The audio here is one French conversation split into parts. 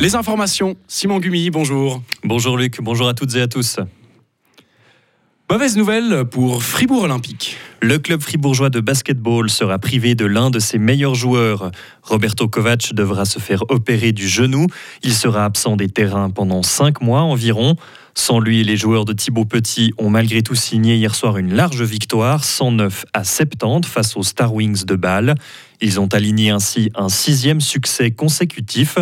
Les informations, Simon Gumi, bonjour. Bonjour Luc, bonjour à toutes et à tous. Mauvaise nouvelle pour Fribourg Olympique. Le club fribourgeois de basketball sera privé de l'un de ses meilleurs joueurs. Roberto Kovac devra se faire opérer du genou. Il sera absent des terrains pendant cinq mois environ. Sans lui, les joueurs de Thibaut Petit ont malgré tout signé hier soir une large victoire, 109 à 70 face aux Star Wings de Bâle. Ils ont aligné ainsi un sixième succès consécutif.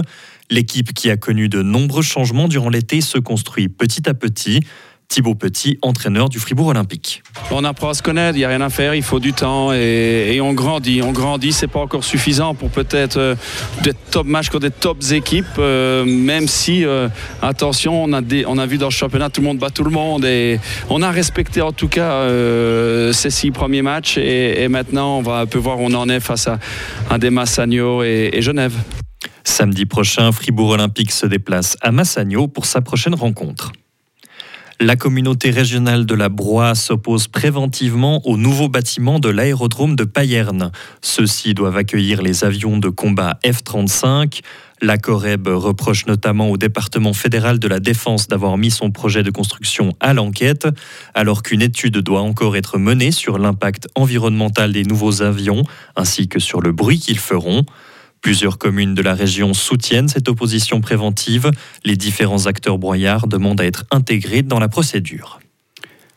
L'équipe qui a connu de nombreux changements durant l'été se construit petit à petit. Thibaut Petit, entraîneur du Fribourg Olympique. On apprend à se connaître, il n'y a rien à faire, il faut du temps et, on grandit. On grandit, c'est pas encore suffisant pour peut-être euh, des top matchs contre des top équipes, euh, même si, euh, attention, on a, vu dans le championnat, tout le monde bat tout le monde et on a respecté en tout cas ces six premiers matchs et, maintenant on va un peu voir où on en est face à, à des et Genève. Samedi prochain, Fribourg Olympique se déplace à Massagno pour sa prochaine rencontre. La communauté régionale de la Broye s'oppose préventivement au nouveau bâtiment de l'aérodrome de Payerne. Ceux-ci doivent accueillir les avions de combat F-35. La Coreb reproche notamment au département fédéral de la Défense d'avoir mis son projet de construction à l'enquête, alors qu'une étude doit encore être menée sur l'impact environnemental des nouveaux avions, ainsi que sur le bruit qu'ils feront. Plusieurs communes de la région soutiennent cette opposition préventive. Les différents acteurs broyards demandent à être intégrés dans la procédure.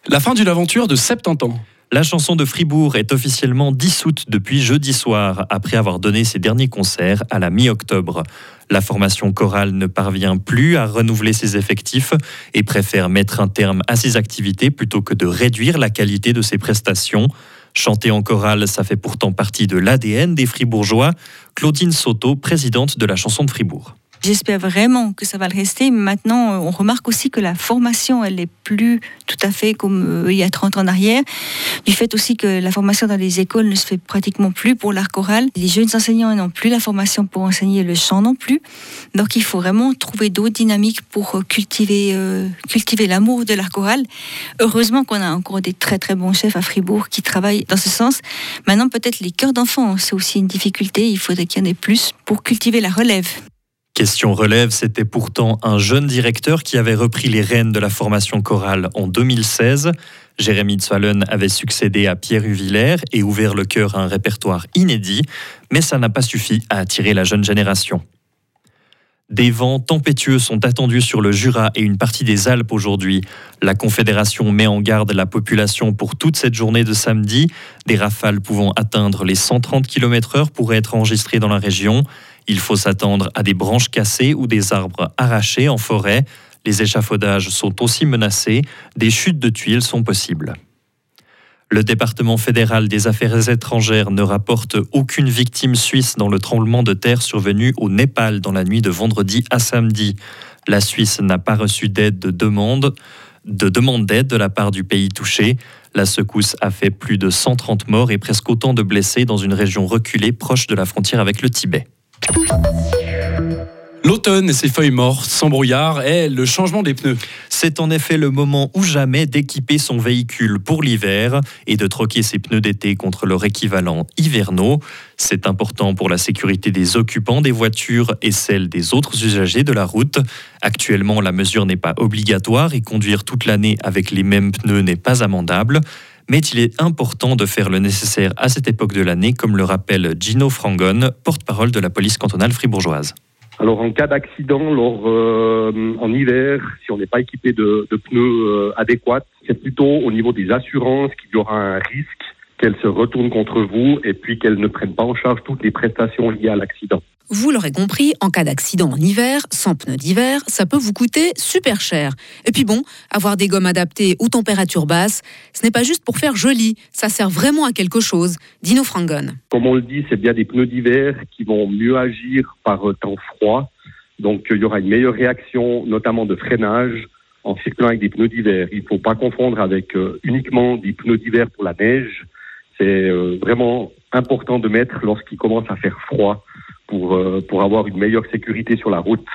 La fin d'une aventure de 70 ans. La chanson de Fribourg est officiellement dissoute depuis jeudi soir, après avoir donné ses derniers concerts à la mi-octobre. La formation chorale ne parvient plus à renouveler ses effectifs et préfère mettre un terme à ses activités plutôt que de réduire la qualité de ses prestations. Chanter en chorale, ça fait pourtant partie de l'ADN des Fribourgeois. Claudine Soto, présidente de la chanson de Fribourg. J'espère vraiment que ça va le rester. Maintenant, euh, on remarque aussi que la formation, elle est plus tout à fait comme euh, il y a 30 ans en arrière. Du fait aussi que la formation dans les écoles ne se fait pratiquement plus pour l'art choral. Les jeunes enseignants n'ont plus la formation pour enseigner le chant non plus. Donc il faut vraiment trouver d'autres dynamiques pour euh, cultiver, cultiver l'amour de l'art choral. Heureusement qu'on a encore des très très bons chefs à Fribourg qui travaillent dans ce sens. Maintenant, peut-être les chœurs d'enfants, c'est aussi une difficulté. Il faudrait qu'il y en ait plus pour cultiver la relève. Question relève, c'était pourtant un jeune directeur qui avait repris les rênes de la formation chorale en 2016. Jérémy Zwallen avait succédé à Pierre Huvillers et ouvert le cœur à un répertoire inédit, mais ça n'a pas suffi à attirer la jeune génération. Des vents tempétueux sont attendus sur le Jura et une partie des Alpes aujourd'hui. La Confédération met en garde la population pour toute cette journée de samedi. Des rafales pouvant atteindre les 130 km/h pourraient être enregistrées dans la région. Il faut s'attendre à des branches cassées ou des arbres arrachés en forêt. Les échafaudages sont aussi menacés. Des chutes de tuiles sont possibles. Le département fédéral des affaires étrangères ne rapporte aucune victime suisse dans le tremblement de terre survenu au Népal dans la nuit de vendredi à samedi. La Suisse n'a pas reçu d'aide de demande de demande d'aide de la part du pays touché. La secousse a fait plus de 130 morts et presque autant de blessés dans une région reculée proche de la frontière avec le Tibet. L'automne et ses feuilles mortes, sans brouillard, et le changement des pneus. C'est en effet le moment ou jamais d'équiper son véhicule pour l'hiver et de troquer ses pneus d'été contre leur équivalent hivernaux. C'est important pour la sécurité des occupants des voitures et celle des autres usagers de la route. Actuellement, la mesure n'est pas obligatoire et conduire toute l'année avec les mêmes pneus n'est pas amendable mais il est important de faire le nécessaire à cette époque de l'année, comme le rappelle Gino Frangon, porte-parole de la police cantonale fribourgeoise. Alors en cas d'accident, euh, en hiver, si on n'est pas équipé de, pneus euh, adéquats, c'est plutôt au niveau des assurances qu'il y aura un risque qu'elles se retournent contre vous et puis qu'elles ne prennent pas en charge toutes les prestations liées à l'accident. Vous l'aurez compris, en cas d'accident en hiver, sans pneus d'hiver, ça peut vous coûter super cher. Et puis bon, avoir des gommes adaptées aux températures basses, ce n'est pas juste pour faire joli, ça sert vraiment à quelque chose. Dino Frangon. Comme on le dit, c'est bien des pneus d'hiver qui vont mieux agir par temps froid. Donc il y aura une meilleure réaction, notamment de freinage, en circulant avec des pneus d'hiver. Il ne faut pas confondre avec euh, uniquement des pneus d'hiver pour la neige. C'est euh, vraiment important de mettre lorsqu'il commence à faire froid pour, euh, pour avoir une meilleure sécurité sur la route.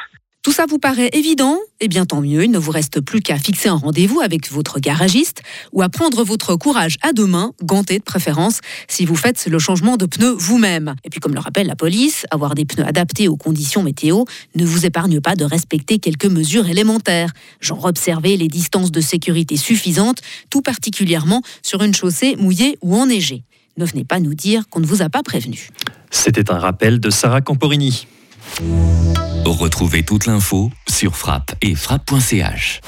Tout ça vous paraît évident? Eh bien tant mieux, il ne vous reste plus qu'à fixer un rendez-vous avec votre garagiste ou à prendre votre courage à deux mains, ganté de préférence, si vous faites le changement de pneus vous-même. Et puis comme le rappelle la police, avoir des pneus adaptés aux conditions météo ne vous épargne pas de respecter quelques mesures élémentaires, genre observer les distances de sécurité suffisantes, tout particulièrement sur une chaussée mouillée ou enneigée. Ne venez pas nous dire qu'on ne vous a pas prévenu. C'était un rappel de Sarah Camporini. Retrouvez toute l'info sur frappe et frappe.ch.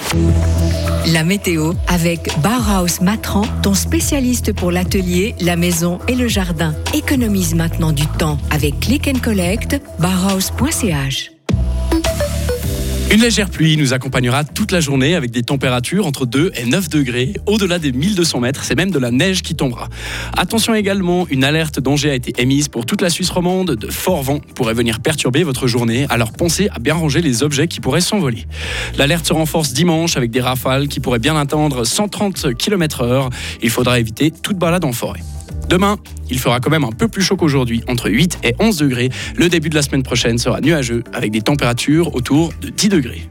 La météo avec Bauhaus Matran, ton spécialiste pour l'atelier, la maison et le jardin. Économise maintenant du temps avec Click and Collect, bauhaus.ch. Une légère pluie nous accompagnera toute la journée avec des températures entre 2 et 9 degrés. Au-delà des 1200 mètres, c'est même de la neige qui tombera. Attention également, une alerte danger a été émise pour toute la Suisse romande. De forts vents pourraient venir perturber votre journée, alors pensez à bien ranger les objets qui pourraient s'envoler. L'alerte se renforce dimanche avec des rafales qui pourraient bien atteindre 130 km/h. Il faudra éviter toute balade en forêt. Demain, il fera quand même un peu plus chaud qu'aujourd'hui, entre 8 et 11 degrés. Le début de la semaine prochaine sera nuageux avec des températures autour de 10 degrés.